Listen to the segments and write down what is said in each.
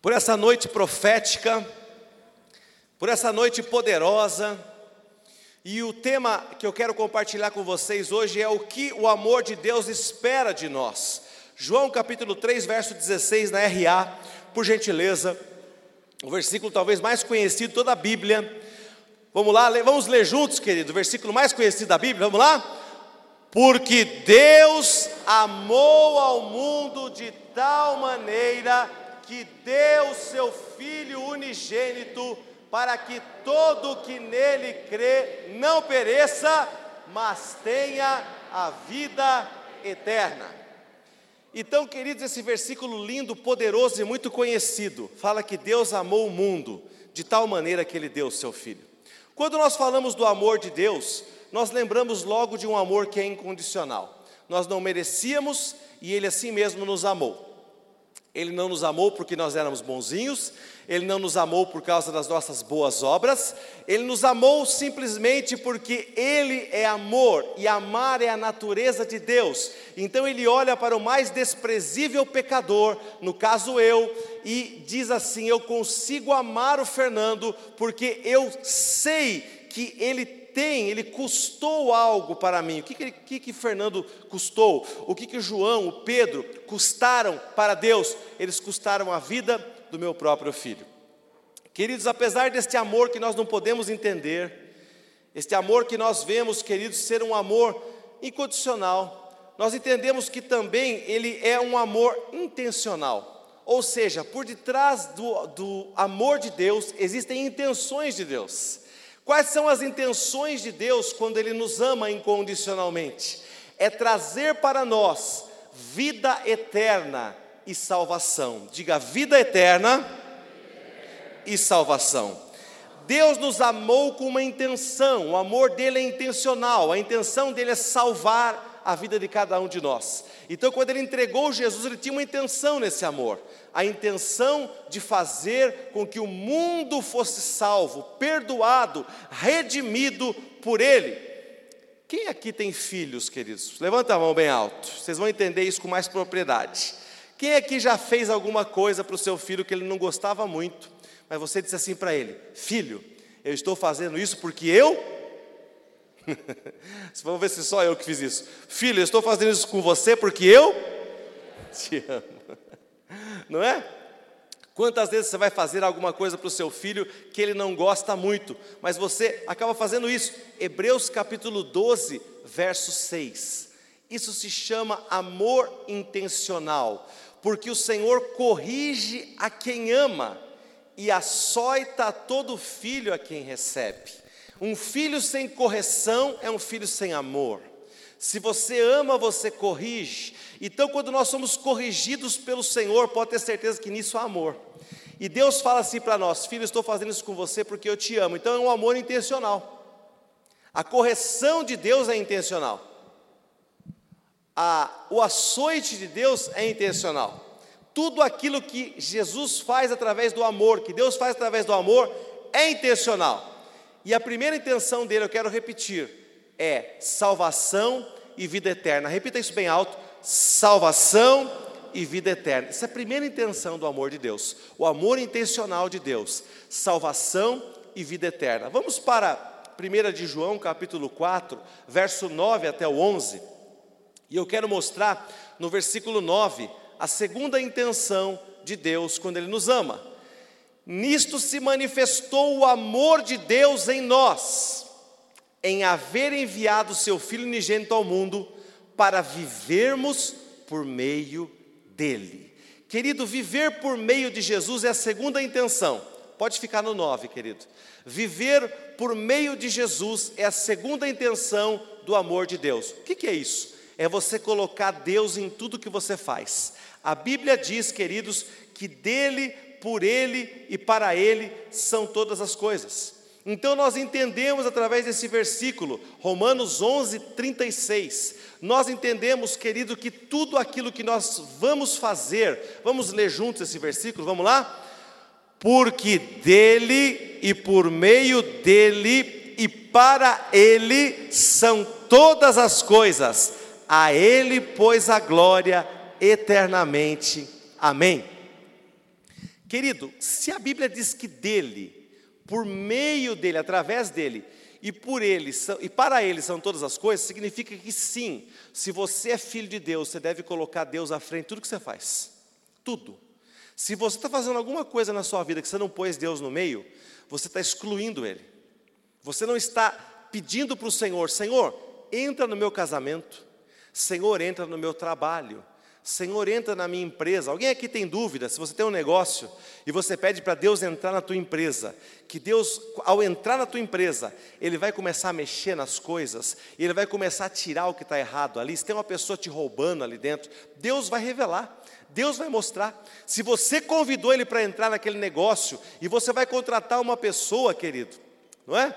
por essa noite profética, por essa noite poderosa. E o tema que eu quero compartilhar com vocês hoje é o que o amor de Deus espera de nós. João capítulo 3, verso 16 na RA, por gentileza, o versículo talvez mais conhecido de toda a Bíblia. Vamos lá, vamos ler juntos, querido, o versículo mais conhecido da Bíblia, vamos lá? Porque Deus amou ao mundo de tal maneira que deu seu Filho unigênito, para que todo que nele crê não pereça, mas tenha a vida eterna. Então, queridos, esse versículo lindo, poderoso e muito conhecido, fala que Deus amou o mundo de tal maneira que ele deu o seu Filho. Quando nós falamos do amor de Deus, nós lembramos logo de um amor que é incondicional. Nós não merecíamos e ele assim mesmo nos amou. Ele não nos amou porque nós éramos bonzinhos, Ele não nos amou por causa das nossas boas obras, Ele nos amou simplesmente porque Ele é amor e amar é a natureza de Deus. Então Ele olha para o mais desprezível pecador, no caso eu, e diz assim: Eu consigo amar o Fernando porque eu sei que ele tem, ele custou algo para mim. O que, que, que, que Fernando custou? O que, que João, o Pedro custaram para Deus? Eles custaram a vida do meu próprio filho. Queridos, apesar deste amor que nós não podemos entender, este amor que nós vemos, queridos, ser um amor incondicional, nós entendemos que também ele é um amor intencional. Ou seja, por detrás do, do amor de Deus existem intenções de Deus. Quais são as intenções de Deus quando Ele nos ama incondicionalmente? É trazer para nós vida eterna e salvação. Diga vida eterna e salvação. Deus nos amou com uma intenção, o amor dele é intencional, a intenção dele é salvar a vida de cada um de nós. Então, quando ele entregou Jesus, ele tinha uma intenção nesse amor, a intenção de fazer com que o mundo fosse salvo, perdoado, redimido por ele. Quem aqui tem filhos, queridos? Levanta a mão bem alto, vocês vão entender isso com mais propriedade. Quem aqui já fez alguma coisa para o seu filho que ele não gostava muito, mas você disse assim para ele: Filho, eu estou fazendo isso porque eu Vamos ver se só eu que fiz isso. Filho, eu estou fazendo isso com você porque eu te amo. Não é? Quantas vezes você vai fazer alguma coisa para o seu filho que ele não gosta muito, mas você acaba fazendo isso? Hebreus capítulo 12, verso 6. Isso se chama amor intencional, porque o Senhor corrige a quem ama e açoita todo filho a quem recebe. Um filho sem correção é um filho sem amor. Se você ama, você corrige. Então, quando nós somos corrigidos pelo Senhor, pode ter certeza que nisso há amor. E Deus fala assim para nós: Filho, estou fazendo isso com você porque eu te amo. Então, é um amor intencional. A correção de Deus é intencional. A, o açoite de Deus é intencional. Tudo aquilo que Jesus faz através do amor, que Deus faz através do amor, é intencional. E a primeira intenção dele, eu quero repetir, é salvação e vida eterna. Repita isso bem alto: salvação e vida eterna. Essa é a primeira intenção do amor de Deus, o amor intencional de Deus, salvação e vida eterna. Vamos para 1 de João, capítulo 4, verso 9 até o 11. E eu quero mostrar no versículo 9 a segunda intenção de Deus quando ele nos ama. Nisto se manifestou o amor de Deus em nós, em haver enviado seu Filho unigênito ao mundo para vivermos por meio dele. Querido, viver por meio de Jesus é a segunda intenção. Pode ficar no 9, querido. Viver por meio de Jesus é a segunda intenção do amor de Deus. O que, que é isso? É você colocar Deus em tudo que você faz. A Bíblia diz, queridos, que dele por Ele e para Ele são todas as coisas. Então nós entendemos através desse versículo, Romanos 11, 36, nós entendemos, querido, que tudo aquilo que nós vamos fazer, vamos ler juntos esse versículo, vamos lá? Porque dele e por meio dele e para ele são todas as coisas, a ele, pois, a glória eternamente. Amém. Querido, se a Bíblia diz que dele, por meio dele, através dele, e por ele e para ele são todas as coisas, significa que sim, se você é filho de Deus, você deve colocar Deus à frente de tudo que você faz. Tudo. Se você está fazendo alguma coisa na sua vida que você não pôs Deus no meio, você está excluindo Ele. Você não está pedindo para o Senhor, Senhor, entra no meu casamento, Senhor, entra no meu trabalho, Senhor, entra na minha empresa. Alguém aqui tem dúvida? Se você tem um negócio e você pede para Deus entrar na tua empresa, que Deus, ao entrar na tua empresa, Ele vai começar a mexer nas coisas, Ele vai começar a tirar o que está errado ali. Se tem uma pessoa te roubando ali dentro, Deus vai revelar. Deus vai mostrar. Se você convidou ele para entrar naquele negócio e você vai contratar uma pessoa, querido, não é?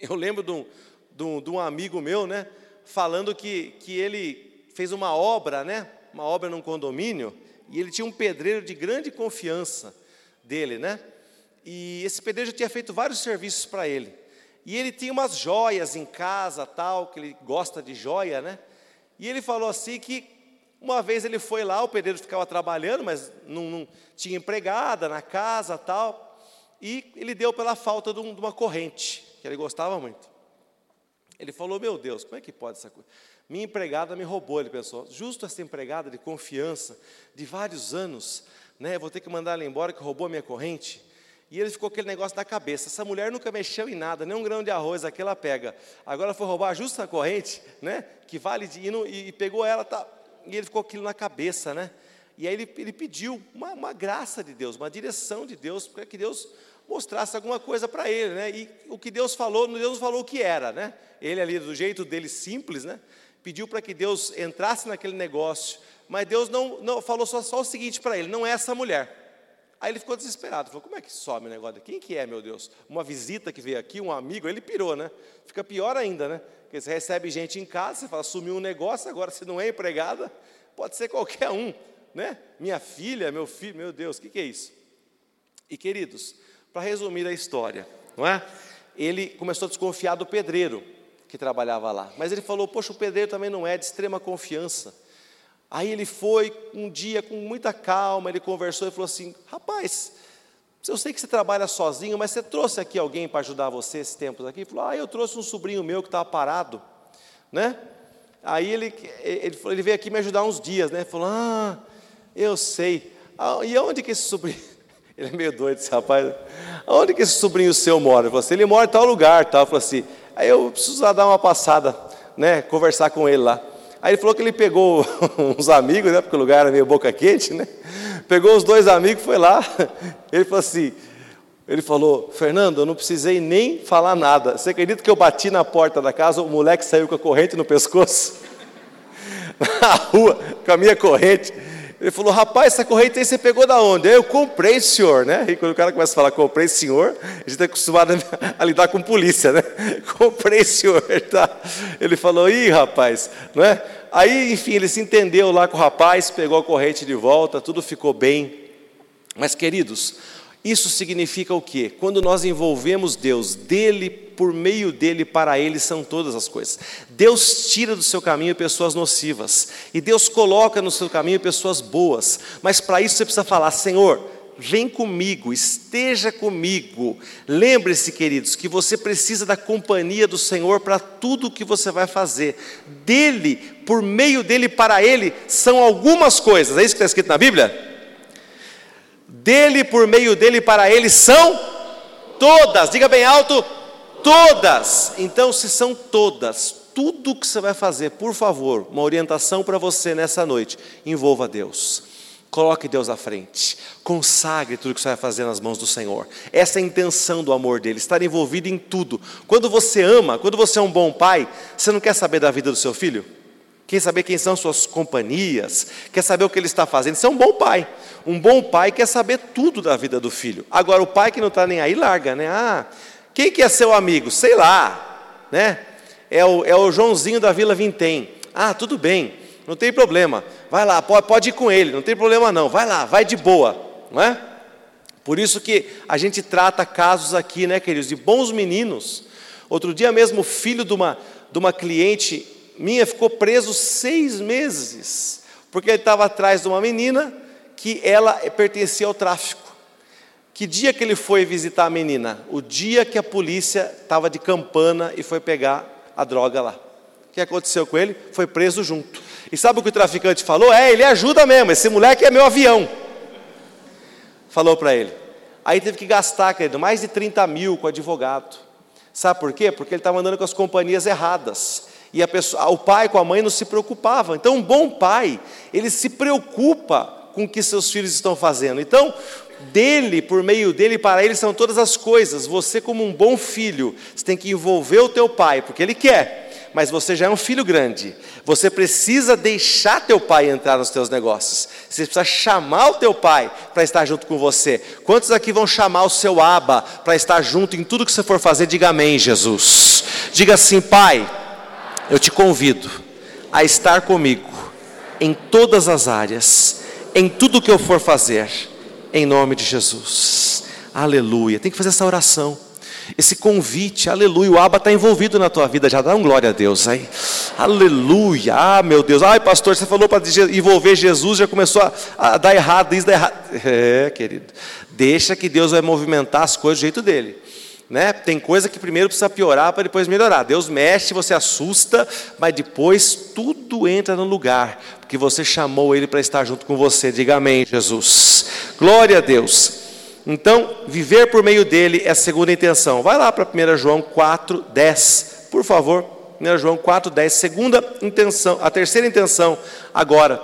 Eu lembro de um, de um, de um amigo meu, né? Falando que, que ele fez uma obra, né? Uma obra num condomínio e ele tinha um pedreiro de grande confiança dele, né? E esse pedreiro já tinha feito vários serviços para ele. E ele tinha umas joias em casa, tal, que ele gosta de joia, né? E ele falou assim que uma vez ele foi lá, o pedreiro ficava trabalhando, mas não, não tinha empregada na casa tal, e ele deu pela falta de, um, de uma corrente, que ele gostava muito. Ele falou: Meu Deus, como é que pode essa coisa? Minha empregada me roubou, ele pensou. Justo essa empregada de confiança, de vários anos, né? Vou ter que mandar ela embora que roubou a minha corrente. E ele ficou aquele negócio na cabeça. Essa mulher nunca mexeu em nada, nem um grão de arroz aqui ela pega. Agora foi roubar justo a corrente, né? Que vale de. E, e pegou ela, tá e ele ficou aquilo na cabeça, né? E aí ele, ele pediu uma, uma, graça de Deus, uma direção de Deus, para que Deus mostrasse alguma coisa para ele, né? E o que Deus falou, Deus falou o que era, né? Ele ali, do jeito dele simples, né? Pediu para que Deus entrasse naquele negócio, mas Deus não, não falou só, só o seguinte para ele: não é essa mulher. Aí ele ficou desesperado, falou: como é que some o negócio? Quem que é, meu Deus? Uma visita que veio aqui, um amigo, ele pirou, né? Fica pior ainda, né? Porque você recebe gente em casa, você fala, sumiu um negócio, agora se não é empregada, pode ser qualquer um, né? Minha filha, meu filho, meu Deus, o que, que é isso? E queridos, para resumir a história, não é? Ele começou a desconfiar do pedreiro que trabalhava lá, mas ele falou: Poxa, o pedreiro também não é de extrema confiança. Aí ele foi um dia com muita calma, ele conversou e falou assim: Rapaz, eu sei que você trabalha sozinho, mas você trouxe aqui alguém para ajudar você esses tempos aqui? Ele falou: Ah, eu trouxe um sobrinho meu que estava parado, né? Aí ele, ele, ele, veio aqui me ajudar uns dias, né? Ele falou: Ah, eu sei. Ah, e onde que esse sobrinho. Ele é meio doido, esse rapaz. Onde que esse sobrinho seu mora? Ele falou assim: Ele mora em tal lugar, tal. Eu falei assim: Aí eu preciso dar uma passada, né? Conversar com ele lá. Aí ele falou que ele pegou uns amigos, né? Porque o lugar era meio boca quente, né? Pegou os dois amigos, foi lá. Ele falou assim: ele falou, Fernando, eu não precisei nem falar nada. Você acredita que eu bati na porta da casa, o moleque saiu com a corrente no pescoço? Na rua, com a minha corrente. Ele falou, rapaz, essa corrente aí você pegou da onde? Eu comprei, senhor, né? E quando o cara começa a falar, comprei, senhor, a gente está acostumado a lidar com polícia, né? Comprei, senhor, tá? Ele falou, ih, rapaz, não é? Aí, enfim, ele se entendeu lá com o rapaz, pegou a corrente de volta, tudo ficou bem. Mas, queridos, isso significa o quê? Quando nós envolvemos Deus, dele, por meio dele, para ele são todas as coisas. Deus tira do seu caminho pessoas nocivas, e Deus coloca no seu caminho pessoas boas, mas para isso você precisa falar: Senhor, vem comigo, esteja comigo. Lembre-se, queridos, que você precisa da companhia do Senhor para tudo o que você vai fazer. Dele, por meio dele, para ele, são algumas coisas. É isso que está escrito na Bíblia? dele, por meio dele, para ele são todas. Diga bem alto: todas. Então, se são todas, tudo que você vai fazer, por favor, uma orientação para você nessa noite: envolva Deus. Coloque Deus à frente, consagre tudo que você vai fazer nas mãos do Senhor. Essa é a intenção do amor dele, estar envolvido em tudo. Quando você ama, quando você é um bom pai, você não quer saber da vida do seu filho? Quer saber quem são suas companhias? Quer saber o que ele está fazendo? Você é um bom pai. Um bom pai quer saber tudo da vida do filho. Agora, o pai que não está nem aí, larga, né? Ah, quem que é seu amigo? Sei lá, né? É o, é o Joãozinho da Vila Vintém. Ah, tudo bem, não tem problema. Vai lá, pode, pode ir com ele, não tem problema não. Vai lá, vai de boa, não é? Por isso que a gente trata casos aqui, né, queridos, de bons meninos. Outro dia mesmo, o filho de uma, de uma cliente minha ficou preso seis meses, porque ele estava atrás de uma menina que ela pertencia ao tráfico. Que dia que ele foi visitar a menina? O dia que a polícia estava de campana e foi pegar a droga lá. O que aconteceu com ele? Foi preso junto. E sabe o que o traficante falou? É, ele ajuda mesmo, esse moleque é meu avião. Falou para ele. Aí teve que gastar, querido, mais de 30 mil com advogado. Sabe por quê? Porque ele estava andando com as companhias erradas. E a pessoa, o pai com a mãe não se preocupavam. Então, um bom pai, ele se preocupa com o que seus filhos estão fazendo. Então, dele, por meio dele, para ele são todas as coisas. Você, como um bom filho, você tem que envolver o teu pai, porque ele quer. Mas você já é um filho grande. Você precisa deixar teu pai entrar nos teus negócios. Você precisa chamar o teu pai para estar junto com você. Quantos aqui vão chamar o seu aba para estar junto em tudo que você for fazer? Diga amém, Jesus. Diga assim, pai, eu te convido a estar comigo em todas as áreas, em tudo que eu for fazer em nome de Jesus. Aleluia. Tem que fazer essa oração. Esse convite, aleluia. O Aba está envolvido na tua vida, já dá um glória a Deus aí. Aleluia. Ah, meu Deus. Ai, pastor, você falou para envolver Jesus, já começou a, a dar errado, isso dá errado. É, querido. Deixa que Deus vai movimentar as coisas do jeito dele. Né? Tem coisa que primeiro precisa piorar para depois melhorar. Deus mexe, você assusta, mas depois tudo entra no lugar, porque você chamou Ele para estar junto com você. Diga amém, Jesus. Glória a Deus. Então, viver por meio dele é a segunda intenção. Vai lá para 1 João 4, 10, por favor. 1 João 4, 10, segunda intenção, a terceira intenção agora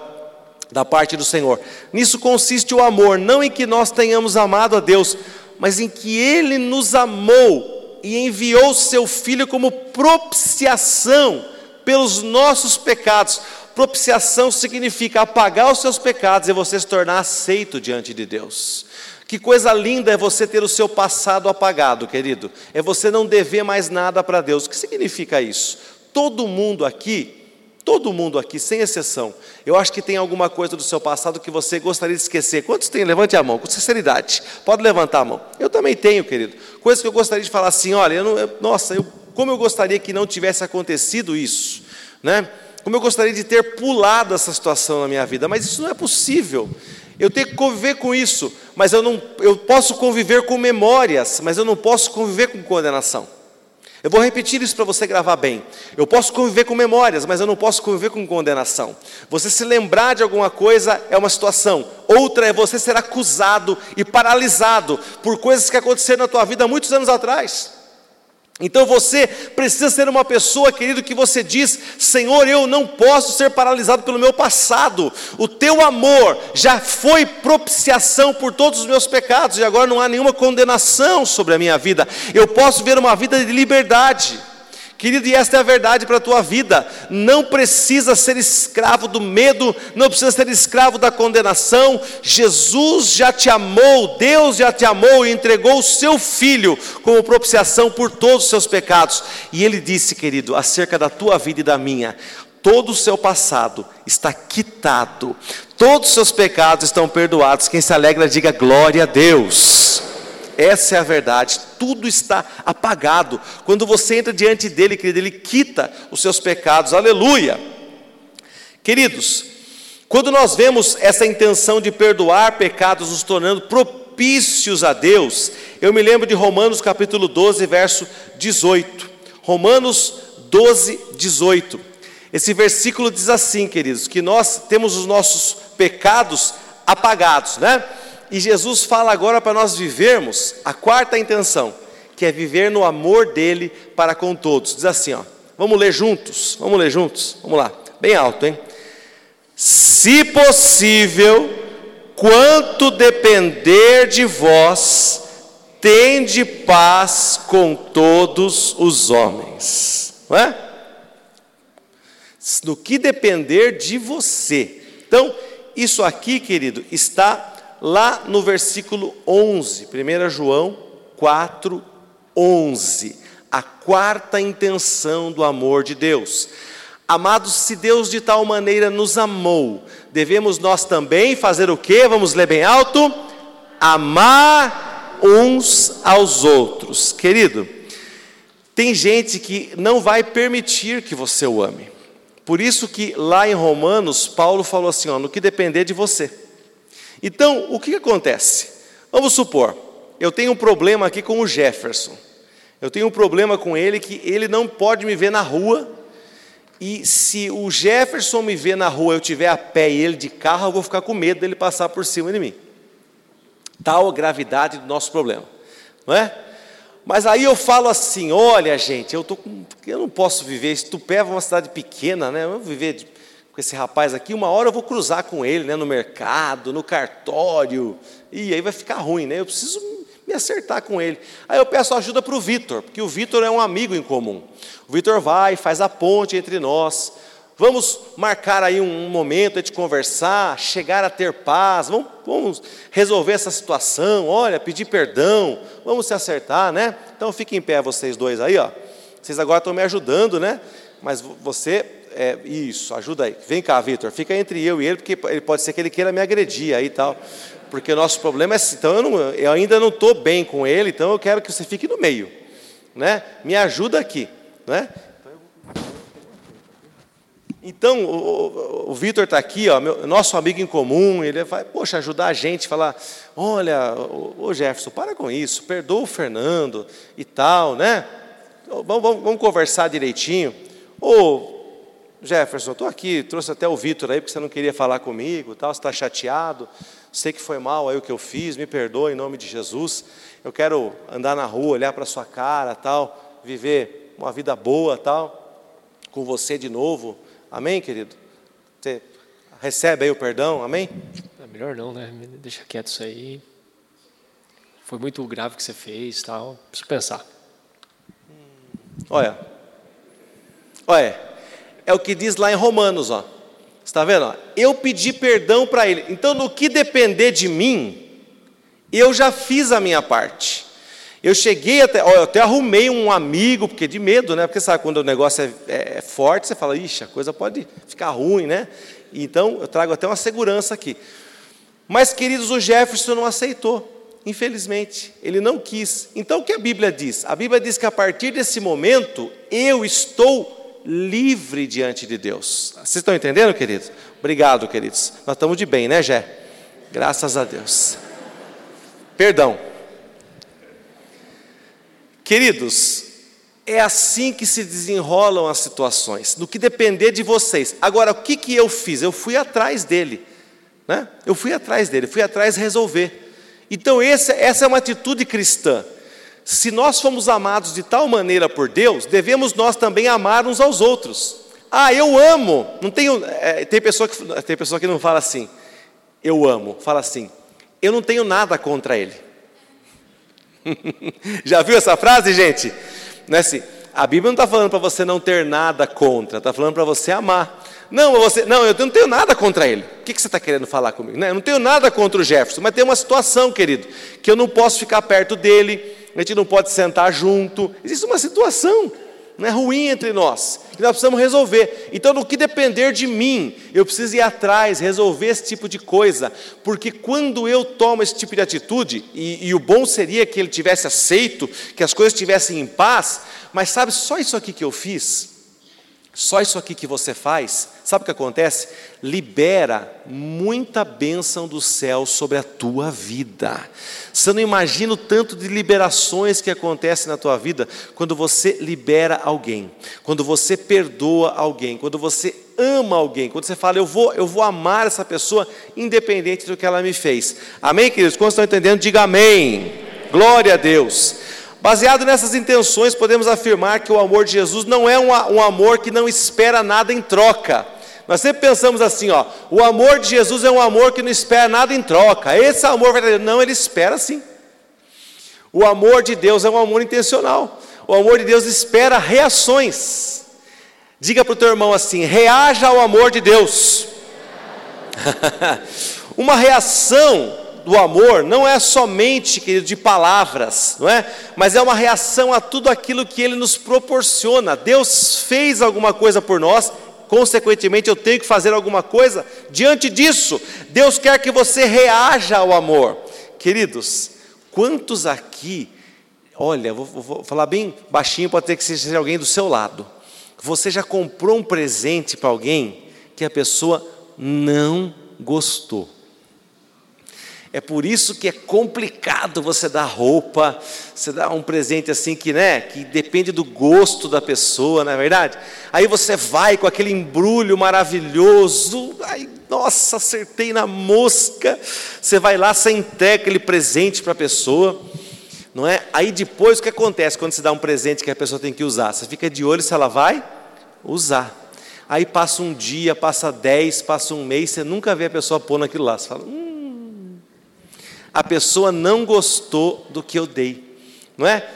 da parte do Senhor. Nisso consiste o amor, não em que nós tenhamos amado a Deus, mas em que Ele nos amou e enviou Seu Filho como propiciação pelos nossos pecados. Propiciação significa apagar os seus pecados e você se tornar aceito diante de Deus. Que coisa linda é você ter o seu passado apagado, querido. É você não dever mais nada para Deus. O que significa isso? Todo mundo aqui Todo mundo aqui, sem exceção, eu acho que tem alguma coisa do seu passado que você gostaria de esquecer. Quantos tem? Levante a mão, com sinceridade. Pode levantar a mão. Eu também tenho, querido. Coisas que eu gostaria de falar assim: olha, eu não, eu, nossa, eu, como eu gostaria que não tivesse acontecido isso, né? Como eu gostaria de ter pulado essa situação na minha vida, mas isso não é possível. Eu tenho que conviver com isso, mas eu não, eu posso conviver com memórias, mas eu não posso conviver com condenação. Eu vou repetir isso para você gravar bem. Eu posso conviver com memórias, mas eu não posso conviver com condenação. Você se lembrar de alguma coisa é uma situação, outra é você ser acusado e paralisado por coisas que aconteceram na tua vida muitos anos atrás. Então você precisa ser uma pessoa, querido, que você diz: Senhor, eu não posso ser paralisado pelo meu passado. O teu amor já foi propiciação por todos os meus pecados e agora não há nenhuma condenação sobre a minha vida. Eu posso ver uma vida de liberdade. Querido, e esta é a verdade para a tua vida. Não precisa ser escravo do medo, não precisa ser escravo da condenação. Jesus já te amou, Deus já te amou e entregou o seu filho como propiciação por todos os seus pecados. E ele disse, querido, acerca da tua vida e da minha: todo o seu passado está quitado, todos os seus pecados estão perdoados. Quem se alegra, diga glória a Deus. Essa é a verdade, tudo está apagado. Quando você entra diante dele, querido, ele quita os seus pecados, aleluia. Queridos, quando nós vemos essa intenção de perdoar pecados, nos tornando propícios a Deus, eu me lembro de Romanos capítulo 12, verso 18. Romanos 12, 18. Esse versículo diz assim, queridos, que nós temos os nossos pecados apagados, né? E Jesus fala agora para nós vivermos a quarta intenção, que é viver no amor dele para com todos. Diz assim, ó. Vamos ler juntos? Vamos ler juntos? Vamos lá. Bem alto, hein? Se possível, quanto depender de vós, tende paz com todos os homens. Não é? No que depender de você. Então, isso aqui, querido, está lá no versículo 11, 1 João 4, 11, a quarta intenção do amor de Deus. Amados, se Deus de tal maneira nos amou, devemos nós também fazer o que? Vamos ler bem alto? Amar uns aos outros. Querido, tem gente que não vai permitir que você o ame. Por isso que lá em Romanos, Paulo falou assim, ó, no que depender de você. Então, o que, acontece? Vamos supor, eu tenho um problema aqui com o Jefferson. Eu tenho um problema com ele que ele não pode me ver na rua. E se o Jefferson me ver na rua, eu tiver a pé e ele de carro, eu vou ficar com medo dele passar por cima de mim. Tal a gravidade do nosso problema, não é? Mas aí eu falo assim: olha, gente, eu, tô com, eu não posso viver. Tupé é uma cidade pequena, né? Eu vou viver de, com esse rapaz aqui. Uma hora eu vou cruzar com ele, né? No mercado, no cartório. E aí vai ficar ruim, né? Eu preciso me acertar com ele. Aí eu peço ajuda para o Vitor, porque o Vitor é um amigo em comum. O Vitor vai, faz a ponte entre nós. Vamos marcar aí um momento de conversar, chegar a ter paz, vamos, vamos, resolver essa situação, olha, pedir perdão, vamos se acertar, né? Então fiquem em pé vocês dois aí, ó. Vocês agora estão me ajudando, né? Mas você, é, isso, ajuda aí. Vem cá, Vitor, fica entre eu e ele, porque ele pode ser que ele queira me agredir aí e tal. Porque o nosso problema é, então eu, não, eu ainda não estou bem com ele, então eu quero que você fique no meio, né? Me ajuda aqui, né? Então, o, o Vitor está aqui, ó, meu, nosso amigo em comum, ele vai, poxa, ajudar a gente, falar, olha, ô Jefferson, para com isso, perdoa o Fernando e tal, né? Vamos, vamos, vamos conversar direitinho. Ô, Jefferson, estou aqui, trouxe até o Vitor aí, porque você não queria falar comigo, tal, você está chateado, sei que foi mal aí o que eu fiz, me perdoa em nome de Jesus. Eu quero andar na rua, olhar para a sua cara, tal, viver uma vida boa, tal, com você de novo. Amém, querido? Você recebe aí o perdão, amém? É melhor não, né? Deixa quieto isso aí. Foi muito grave o que você fez, tal. Preciso pensar. Olha, olha, é o que diz lá em Romanos, ó. Está vendo? Eu pedi perdão para ele. Então, no que depender de mim, eu já fiz a minha parte. Eu cheguei até, ó, eu até arrumei um amigo, porque de medo, né? Porque sabe, quando o negócio é, é, é forte, você fala, ixi, a coisa pode ficar ruim, né? Então, eu trago até uma segurança aqui. Mas, queridos, o Jefferson não aceitou, infelizmente, ele não quis. Então, o que a Bíblia diz? A Bíblia diz que a partir desse momento, eu estou livre diante de Deus. Vocês estão entendendo, queridos? Obrigado, queridos. Nós estamos de bem, né, Jé? Graças a Deus. Perdão. Queridos, é assim que se desenrolam as situações, no que depender de vocês. Agora, o que, que eu fiz? Eu fui atrás dele, né? eu fui atrás dele, fui atrás resolver. Então, essa é uma atitude cristã. Se nós fomos amados de tal maneira por Deus, devemos nós também amar uns aos outros. Ah, eu amo. Não tenho, é, tem, pessoa que, tem pessoa que não fala assim, eu amo, fala assim, eu não tenho nada contra ele. Já viu essa frase, gente? Não é assim, a Bíblia não está falando para você não ter nada contra, está falando para você amar. Não, você, não, eu não tenho nada contra ele. O que, que você está querendo falar comigo? Não, eu não tenho nada contra o Jefferson, mas tem uma situação, querido, que eu não posso ficar perto dele, a gente não pode sentar junto. Existe uma situação não é ruim entre nós, que nós precisamos resolver. Então, no que depender de mim, eu preciso ir atrás, resolver esse tipo de coisa, porque quando eu tomo esse tipo de atitude, e, e o bom seria que ele tivesse aceito, que as coisas estivessem em paz, mas sabe, só isso aqui que eu fiz, só isso aqui que você faz, sabe o que acontece? Libera muita bênção do céu sobre a tua vida. Você não imagina o tanto de liberações que acontecem na tua vida quando você libera alguém, quando você perdoa alguém, quando você ama alguém, quando você fala, eu vou, eu vou amar essa pessoa independente do que ela me fez. Amém, queridos? Quando estão entendendo, diga amém. Glória a Deus. Baseado nessas intenções, podemos afirmar que o amor de Jesus não é um, um amor que não espera nada em troca. Nós sempre pensamos assim, ó, o amor de Jesus é um amor que não espera nada em troca. Esse amor verdadeiro, não, ele espera sim. O amor de Deus é um amor intencional. O amor de Deus espera reações. Diga para o teu irmão assim: reaja ao amor de Deus. Uma reação do amor não é somente, querido, de palavras, não é? Mas é uma reação a tudo aquilo que ele nos proporciona. Deus fez alguma coisa por nós, consequentemente eu tenho que fazer alguma coisa diante disso. Deus quer que você reaja ao amor. Queridos, quantos aqui, olha, vou, vou falar bem baixinho, pode ter que seja alguém do seu lado. Você já comprou um presente para alguém que a pessoa não gostou? É por isso que é complicado você dar roupa, você dar um presente assim que, né, que depende do gosto da pessoa, não é verdade? Aí você vai com aquele embrulho maravilhoso, aí, nossa, acertei na mosca. Você vai lá, você entrega aquele presente para a pessoa, não é? Aí depois o que acontece quando você dá um presente que a pessoa tem que usar? Você fica de olho se ela vai usar. Aí passa um dia, passa dez, passa um mês, você nunca vê a pessoa pôr naquilo lá. Você fala, hum, a pessoa não gostou do que eu dei, não é?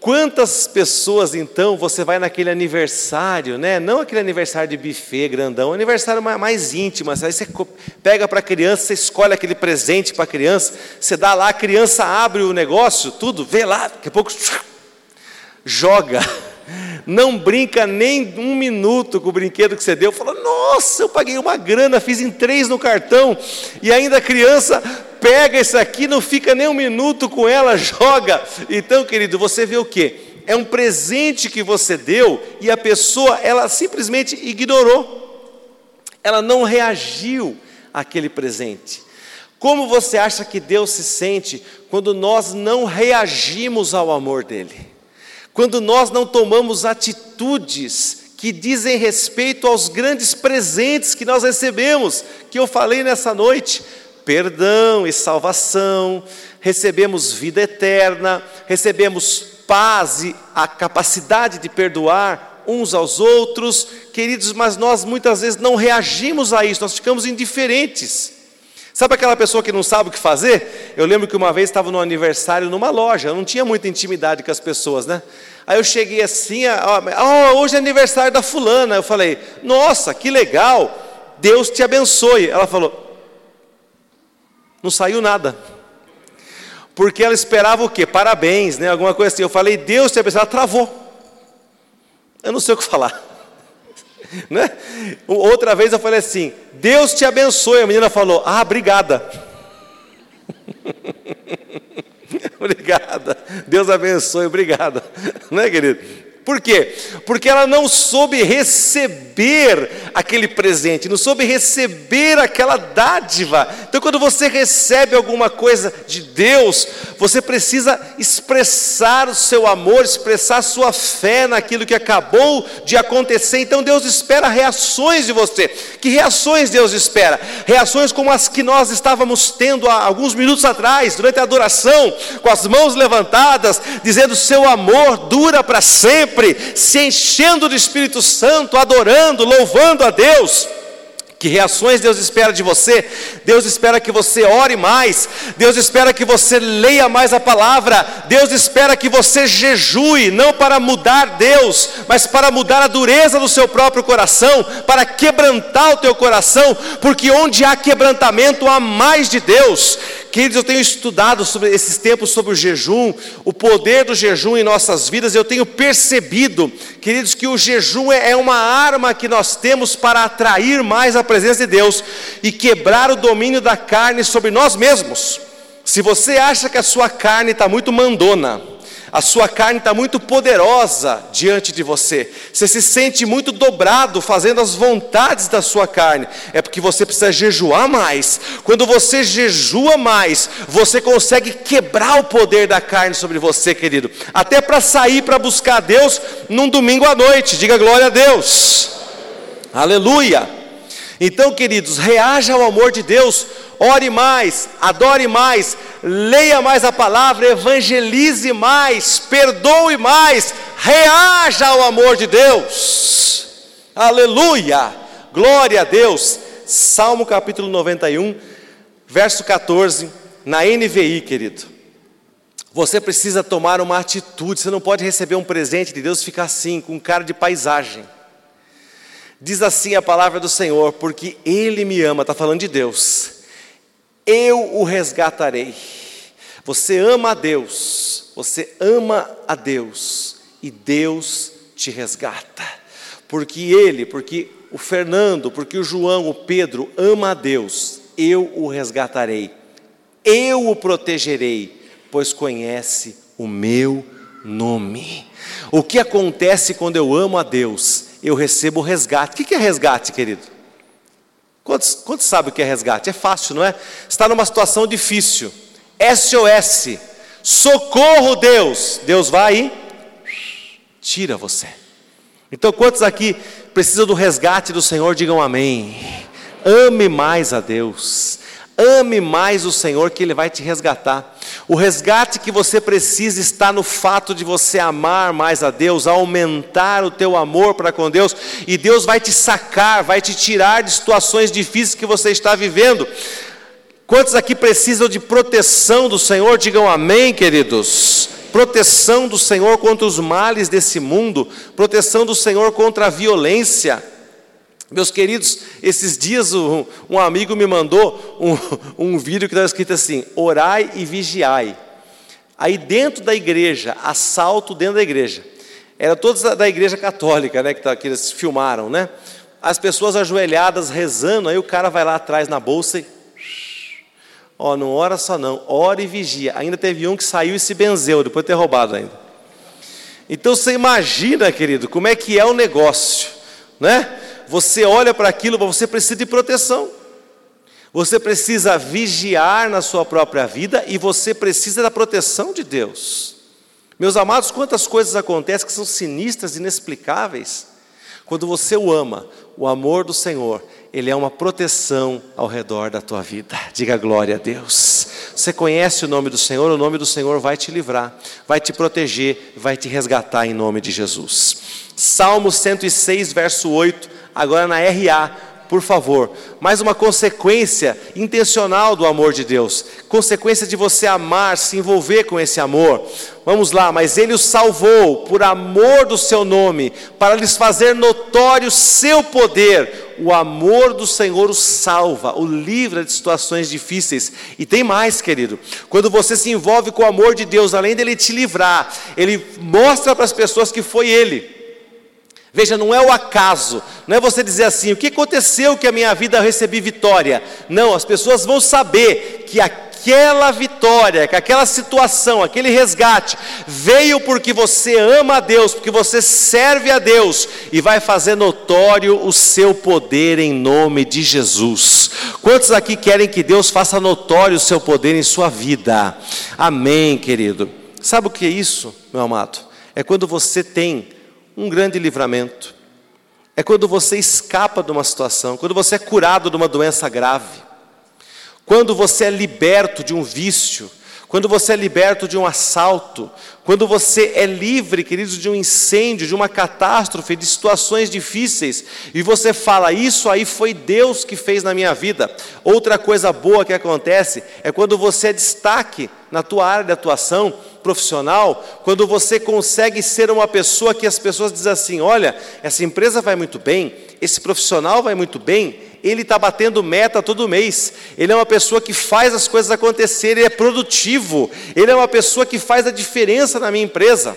Quantas pessoas então você vai naquele aniversário, né? Não aquele aniversário de buffet grandão, aniversário mais íntimo. Aí você pega para a criança, você escolhe aquele presente para a criança, você dá lá, a criança abre o negócio, tudo, vê lá, daqui a pouco joga não brinca nem um minuto com o brinquedo que você deu, fala: Nossa, eu paguei uma grana, fiz em três no cartão, e ainda a criança pega isso aqui, não fica nem um minuto com ela, joga. Então, querido, você vê o que? É um presente que você deu e a pessoa, ela simplesmente ignorou, ela não reagiu àquele presente. Como você acha que Deus se sente quando nós não reagimos ao amor dele? Quando nós não tomamos atitudes que dizem respeito aos grandes presentes que nós recebemos, que eu falei nessa noite, perdão e salvação, recebemos vida eterna, recebemos paz e a capacidade de perdoar uns aos outros, queridos, mas nós muitas vezes não reagimos a isso, nós ficamos indiferentes. Sabe aquela pessoa que não sabe o que fazer? Eu lembro que uma vez estava no aniversário numa loja, eu não tinha muita intimidade com as pessoas, né? Aí eu cheguei assim, oh, hoje é aniversário da fulana. Eu falei, nossa, que legal, Deus te abençoe. Ela falou, não saiu nada. Porque ela esperava o quê? Parabéns, né? Alguma coisa assim. Eu falei, Deus te abençoe. Ela travou. Eu não sei o que falar. Né? Outra vez eu falei assim: Deus te abençoe. A menina falou: Ah, obrigada. obrigada. Deus abençoe, obrigada. Não é, querido? Por quê? Porque ela não soube receber aquele presente, não soube receber aquela dádiva. Então, quando você recebe alguma coisa de Deus, você precisa expressar o seu amor, expressar a sua fé naquilo que acabou de acontecer. Então, Deus espera reações de você. Que reações Deus espera? Reações como as que nós estávamos tendo há alguns minutos atrás, durante a adoração, com as mãos levantadas, dizendo: Seu amor dura para sempre sempre se enchendo do Espírito Santo, adorando, louvando a Deus. Que reações Deus espera de você? Deus espera que você ore mais, Deus espera que você leia mais a palavra, Deus espera que você jejue, não para mudar Deus, mas para mudar a dureza do seu próprio coração, para quebrantar o teu coração, porque onde há quebrantamento há mais de Deus. Queridos, eu tenho estudado sobre esses tempos sobre o jejum, o poder do jejum em nossas vidas, eu tenho percebido, queridos, que o jejum é, é uma arma que nós temos para atrair mais a presença de Deus e quebrar o domínio da carne sobre nós mesmos. Se você acha que a sua carne está muito mandona, a sua carne está muito poderosa diante de você, você se sente muito dobrado fazendo as vontades da sua carne, é porque você precisa jejuar mais. Quando você jejua mais, você consegue quebrar o poder da carne sobre você, querido, até para sair para buscar Deus num domingo à noite, diga glória a Deus, aleluia. Então, queridos, reaja ao amor de Deus ore mais, adore mais, leia mais a palavra, evangelize mais, perdoe mais, reaja ao amor de Deus. Aleluia! Glória a Deus. Salmo capítulo 91, verso 14, na NVI, querido. Você precisa tomar uma atitude, você não pode receber um presente de Deus e ficar assim, com cara de paisagem. Diz assim a palavra do Senhor, porque Ele me ama, está falando de Deus eu o resgatarei. Você ama a Deus, você ama a Deus e Deus te resgata. Porque ele, porque o Fernando, porque o João, o Pedro ama a Deus, eu o resgatarei. Eu o protegerei, pois conhece o meu nome. O que acontece quando eu amo a Deus? Eu recebo resgate. O que é resgate, querido? Quantos, quantos sabem o que é resgate? É fácil, não é? Está numa situação difícil. SOS. Socorro, Deus. Deus vai e tira você. Então, quantos aqui precisam do resgate do Senhor, digam amém. Ame mais a Deus. Ame mais o Senhor que Ele vai te resgatar. O resgate que você precisa está no fato de você amar mais a Deus, aumentar o teu amor para com Deus, e Deus vai te sacar, vai te tirar de situações difíceis que você está vivendo. Quantos aqui precisam de proteção do Senhor? Digam amém, queridos. Proteção do Senhor contra os males desse mundo, proteção do Senhor contra a violência. Meus queridos, esses dias um, um amigo me mandou um, um vídeo que estava escrito assim: orai e vigiai. Aí dentro da igreja, assalto dentro da igreja. Era todos da igreja católica, né, que, tá, que eles filmaram, né? As pessoas ajoelhadas rezando, aí o cara vai lá atrás na bolsa e Ó, não ora só não, ora e vigia. Ainda teve um que saiu e se benzeu, depois de ter roubado ainda. Então você imagina, querido, como é que é o negócio, né? Você olha para aquilo, você precisa de proteção. Você precisa vigiar na sua própria vida e você precisa da proteção de Deus. Meus amados, quantas coisas acontecem que são sinistras, inexplicáveis. Quando você o ama, o amor do Senhor, ele é uma proteção ao redor da tua vida. Diga glória a Deus. Você conhece o nome do Senhor, o nome do Senhor vai te livrar, vai te proteger, vai te resgatar em nome de Jesus. Salmo 106, verso 8, agora na RA por favor. Mais uma consequência intencional do amor de Deus, consequência de você amar, se envolver com esse amor. Vamos lá, mas ele os salvou por amor do seu nome, para lhes fazer notório seu poder. O amor do Senhor o salva, o livra de situações difíceis. E tem mais, querido. Quando você se envolve com o amor de Deus, além dele te livrar, ele mostra para as pessoas que foi ele. Veja, não é o acaso, não é você dizer assim, o que aconteceu que a minha vida recebi vitória. Não, as pessoas vão saber que aquela vitória, que aquela situação, aquele resgate veio porque você ama a Deus, porque você serve a Deus e vai fazer notório o seu poder em nome de Jesus. Quantos aqui querem que Deus faça notório o seu poder em sua vida? Amém, querido. Sabe o que é isso, meu amado? É quando você tem um grande livramento. É quando você escapa de uma situação, quando você é curado de uma doença grave, quando você é liberto de um vício, quando você é liberto de um assalto, quando você é livre, queridos, de um incêndio, de uma catástrofe, de situações difíceis, e você fala, isso aí foi Deus que fez na minha vida. Outra coisa boa que acontece é quando você é destaque na tua área de atuação, profissional, quando você consegue ser uma pessoa que as pessoas dizem assim: olha, essa empresa vai muito bem, esse profissional vai muito bem, ele está batendo meta todo mês, ele é uma pessoa que faz as coisas acontecerem, ele é produtivo, ele é uma pessoa que faz a diferença na minha empresa.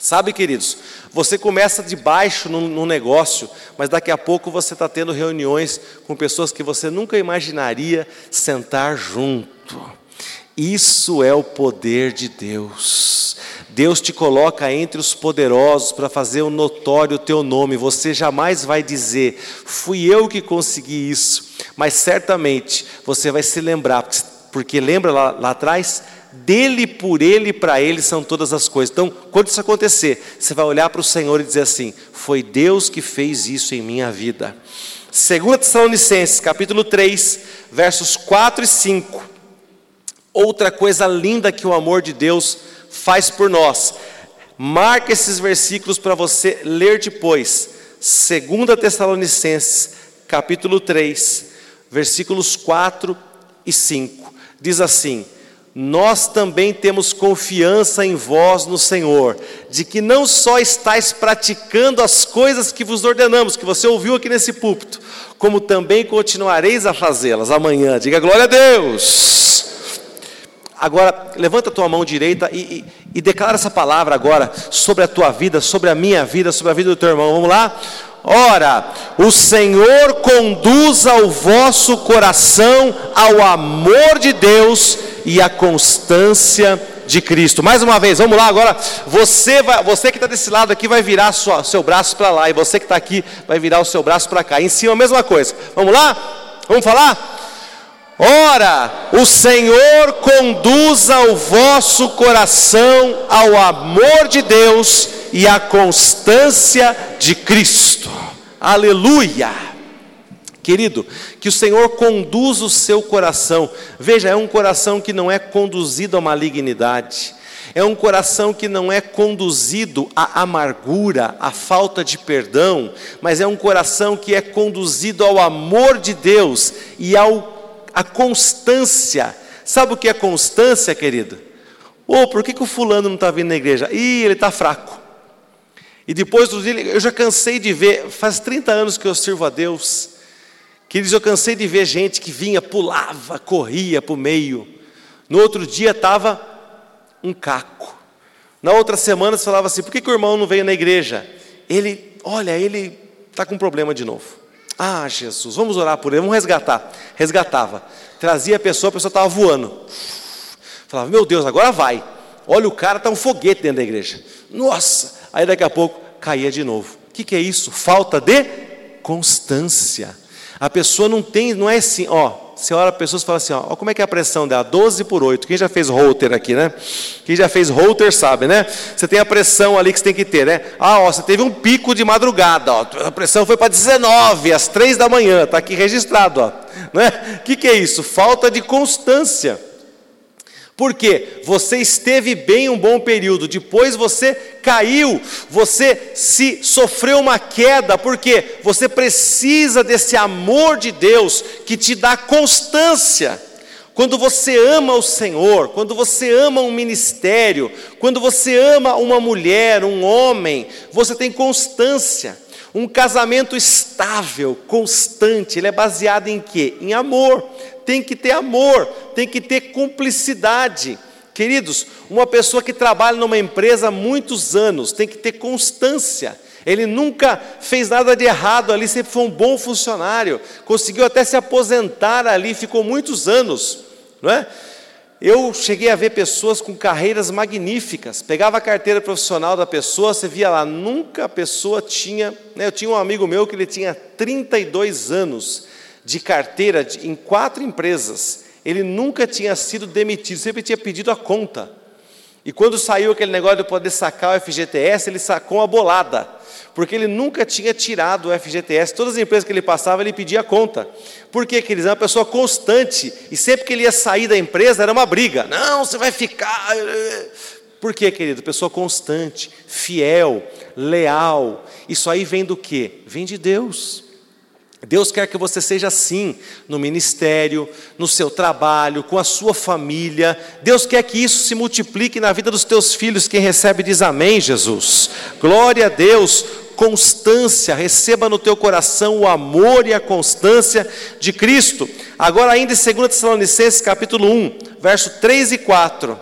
Sabe, queridos, você começa de baixo no, negócio, mas daqui a pouco você está tendo reuniões com pessoas que você nunca imaginaria sentar junto. Isso é o poder de Deus. Deus te coloca entre os poderosos para fazer o notório o teu nome. Você jamais vai dizer, fui eu que consegui isso. Mas certamente você vai se lembrar, porque lembra lá, lá atrás? Dele, por ele e para ele são todas as coisas. Então, quando isso acontecer, você vai olhar para o Senhor e dizer assim: Foi Deus que fez isso em minha vida. 2 Tessalonicenses, capítulo 3, versos 4 e 5. Outra coisa linda que o amor de Deus faz por nós. Marque esses versículos para você ler depois. 2 Tessalonicenses, capítulo 3, versículos 4 e 5. Diz assim: Nós também temos confiança em vós no Senhor, de que não só estáis praticando as coisas que vos ordenamos, que você ouviu aqui nesse púlpito, como também continuareis a fazê-las amanhã. Diga glória a Deus. Agora, levanta a tua mão direita e, e, e, declara essa palavra agora sobre a tua vida, sobre a minha vida, sobre a vida do teu irmão. Vamos lá? Ora, o Senhor conduza o vosso coração ao amor de Deus e à constância de Cristo. Mais uma vez, vamos lá agora. Você, vai, você que está desse lado aqui vai virar sua, seu braço para lá, e você que está aqui vai virar o seu braço para cá. Em cima, a mesma coisa. Vamos lá? Vamos falar? Ora, o Senhor conduza o vosso coração ao amor de Deus e à constância de Cristo. Aleluia! Querido, que o Senhor conduza o seu coração. Veja, é um coração que não é conduzido à malignidade. É um coração que não é conduzido à amargura, à falta de perdão, mas é um coração que é conduzido ao amor de Deus e ao a constância. Sabe o que é constância, querido? Ô, oh, por que, que o fulano não está vindo na igreja? Ih, ele está fraco. E depois do dia, eu já cansei de ver, faz 30 anos que eu sirvo a Deus, queridos, eu cansei de ver gente que vinha, pulava, corria para o meio. No outro dia estava um caco. Na outra semana você falava assim: por que, que o irmão não veio na igreja? Ele, olha, ele está com problema de novo. Ah, Jesus, vamos orar por ele, vamos resgatar. Resgatava. Trazia a pessoa, a pessoa estava voando. Falava, meu Deus, agora vai. Olha, o cara está um foguete dentro da igreja. Nossa! Aí daqui a pouco caía de novo. O que, que é isso? Falta de constância. A pessoa não tem, não é assim, ó, você olha para pessoas e fala assim, ó, ó, como é que é a pressão dela? 12 por 8. Quem já fez holter aqui, né? Quem já fez holter sabe, né? Você tem a pressão ali que você tem que ter, né? Ah, ó, você teve um pico de madrugada, ó, a pressão foi para 19, às 3 da manhã, está aqui registrado, ó. Né? O que, que é isso? Falta de constância. Porque você esteve bem um bom período, depois você caiu, você se sofreu uma queda, porque você precisa desse amor de Deus que te dá constância. Quando você ama o Senhor, quando você ama um ministério, quando você ama uma mulher, um homem, você tem constância. Um casamento estável, constante, ele é baseado em quê? Em amor tem que ter amor, tem que ter cumplicidade. Queridos, uma pessoa que trabalha numa empresa há muitos anos tem que ter constância. Ele nunca fez nada de errado ali, sempre foi um bom funcionário, conseguiu até se aposentar ali, ficou muitos anos, não é? Eu cheguei a ver pessoas com carreiras magníficas. Pegava a carteira profissional da pessoa, você via lá, nunca a pessoa tinha. Né, eu tinha um amigo meu que ele tinha 32 anos de carteira em quatro empresas. Ele nunca tinha sido demitido, sempre tinha pedido a conta. E quando saiu aquele negócio de poder sacar o FGTS, ele sacou uma bolada, porque ele nunca tinha tirado o FGTS. Todas as empresas que ele passava, ele pedia a conta. Por quê, queridos? É uma pessoa constante, e sempre que ele ia sair da empresa, era uma briga. Não, você vai ficar. Por quê, querido? Pessoa constante, fiel, leal. Isso aí vem do quê? Vem de Deus. Deus quer que você seja assim no ministério, no seu trabalho, com a sua família. Deus quer que isso se multiplique na vida dos teus filhos. Quem recebe diz amém, Jesus. Glória a Deus. Constância, receba no teu coração o amor e a constância de Cristo. Agora, ainda em 2 Tessalonicenses, capítulo 1, verso 3 e 4.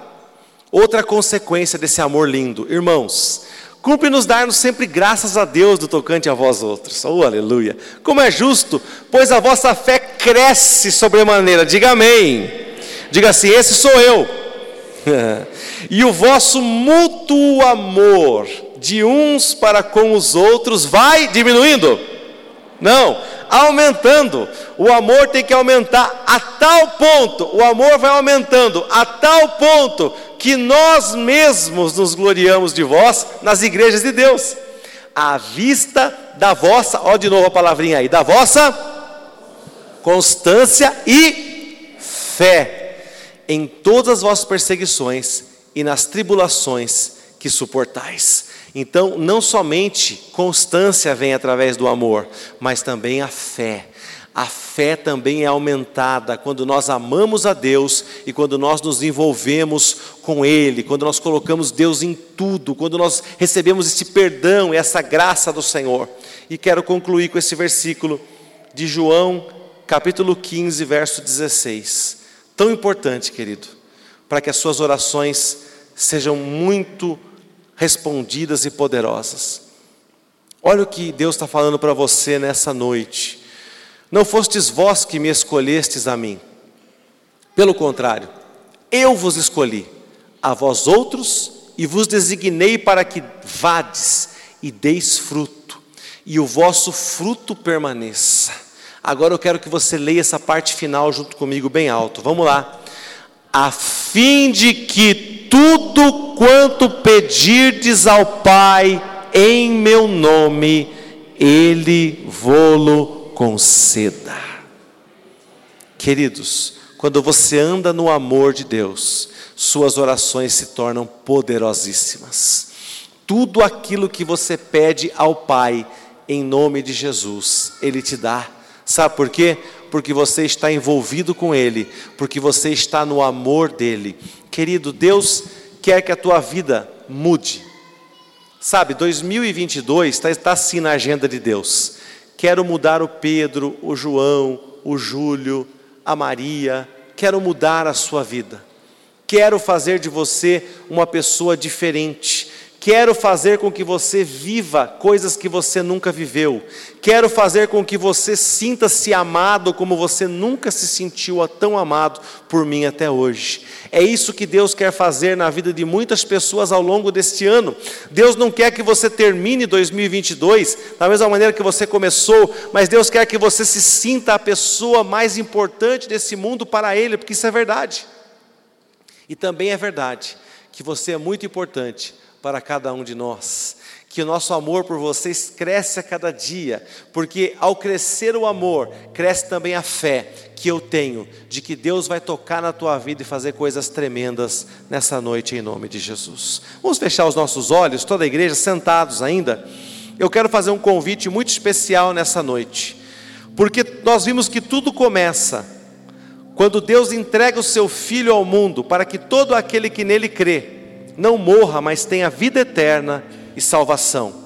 Outra consequência desse amor lindo, irmãos. Cumpre-nos dar-nos sempre graças a Deus do tocante a vós outros. Oh, aleluia. Como é justo, pois a vossa fé cresce sobremaneira. Diga amém. Diga assim: esse sou eu. e o vosso mútuo amor de uns para com os outros vai diminuindo? Não, aumentando. O amor tem que aumentar a tal ponto, o amor vai aumentando a tal ponto que nós mesmos nos gloriamos de vós nas igrejas de Deus, à vista da vossa, ó de novo a palavrinha aí, da vossa constância e fé em todas as vossas perseguições e nas tribulações que suportais. Então, não somente constância vem através do amor, mas também a fé a fé também é aumentada quando nós amamos a Deus e quando nós nos envolvemos com Ele, quando nós colocamos Deus em tudo, quando nós recebemos esse perdão e essa graça do Senhor. E quero concluir com esse versículo de João, capítulo 15, verso 16. Tão importante, querido, para que as suas orações sejam muito respondidas e poderosas. Olha o que Deus está falando para você nessa noite. Não fostes vós que me escolhestes a mim. Pelo contrário, eu vos escolhi, a vós outros e vos designei para que vades e deis fruto, e o vosso fruto permaneça. Agora eu quero que você leia essa parte final junto comigo bem alto. Vamos lá. A fim de que tudo quanto pedirdes ao Pai em meu nome, Ele vô-lo conceda. Queridos, quando você anda no amor de Deus, suas orações se tornam poderosíssimas. Tudo aquilo que você pede ao Pai, em nome de Jesus, Ele te dá. Sabe por quê? Porque você está envolvido com Ele, porque você está no amor dEle. Querido, Deus quer que a tua vida mude. Sabe, 2022 está, está assim na agenda de Deus. Quero mudar o Pedro, o João, o Júlio, a Maria, quero mudar a sua vida. Quero fazer de você uma pessoa diferente. Quero fazer com que você viva coisas que você nunca viveu. Quero fazer com que você sinta-se amado como você nunca se sentiu tão amado por mim até hoje. É isso que Deus quer fazer na vida de muitas pessoas ao longo deste ano. Deus não quer que você termine 2022 da mesma maneira que você começou, mas Deus quer que você se sinta a pessoa mais importante desse mundo para Ele, porque isso é verdade. E também é verdade que você é muito importante para cada um de nós. Que o nosso amor por vocês cresce a cada dia, porque ao crescer o amor, cresce também a fé que eu tenho de que Deus vai tocar na tua vida e fazer coisas tremendas nessa noite em nome de Jesus. Vamos fechar os nossos olhos, toda a igreja sentados ainda. Eu quero fazer um convite muito especial nessa noite, porque nós vimos que tudo começa quando Deus entrega o seu Filho ao mundo para que todo aquele que nele crê não morra, mas tenha vida eterna e salvação.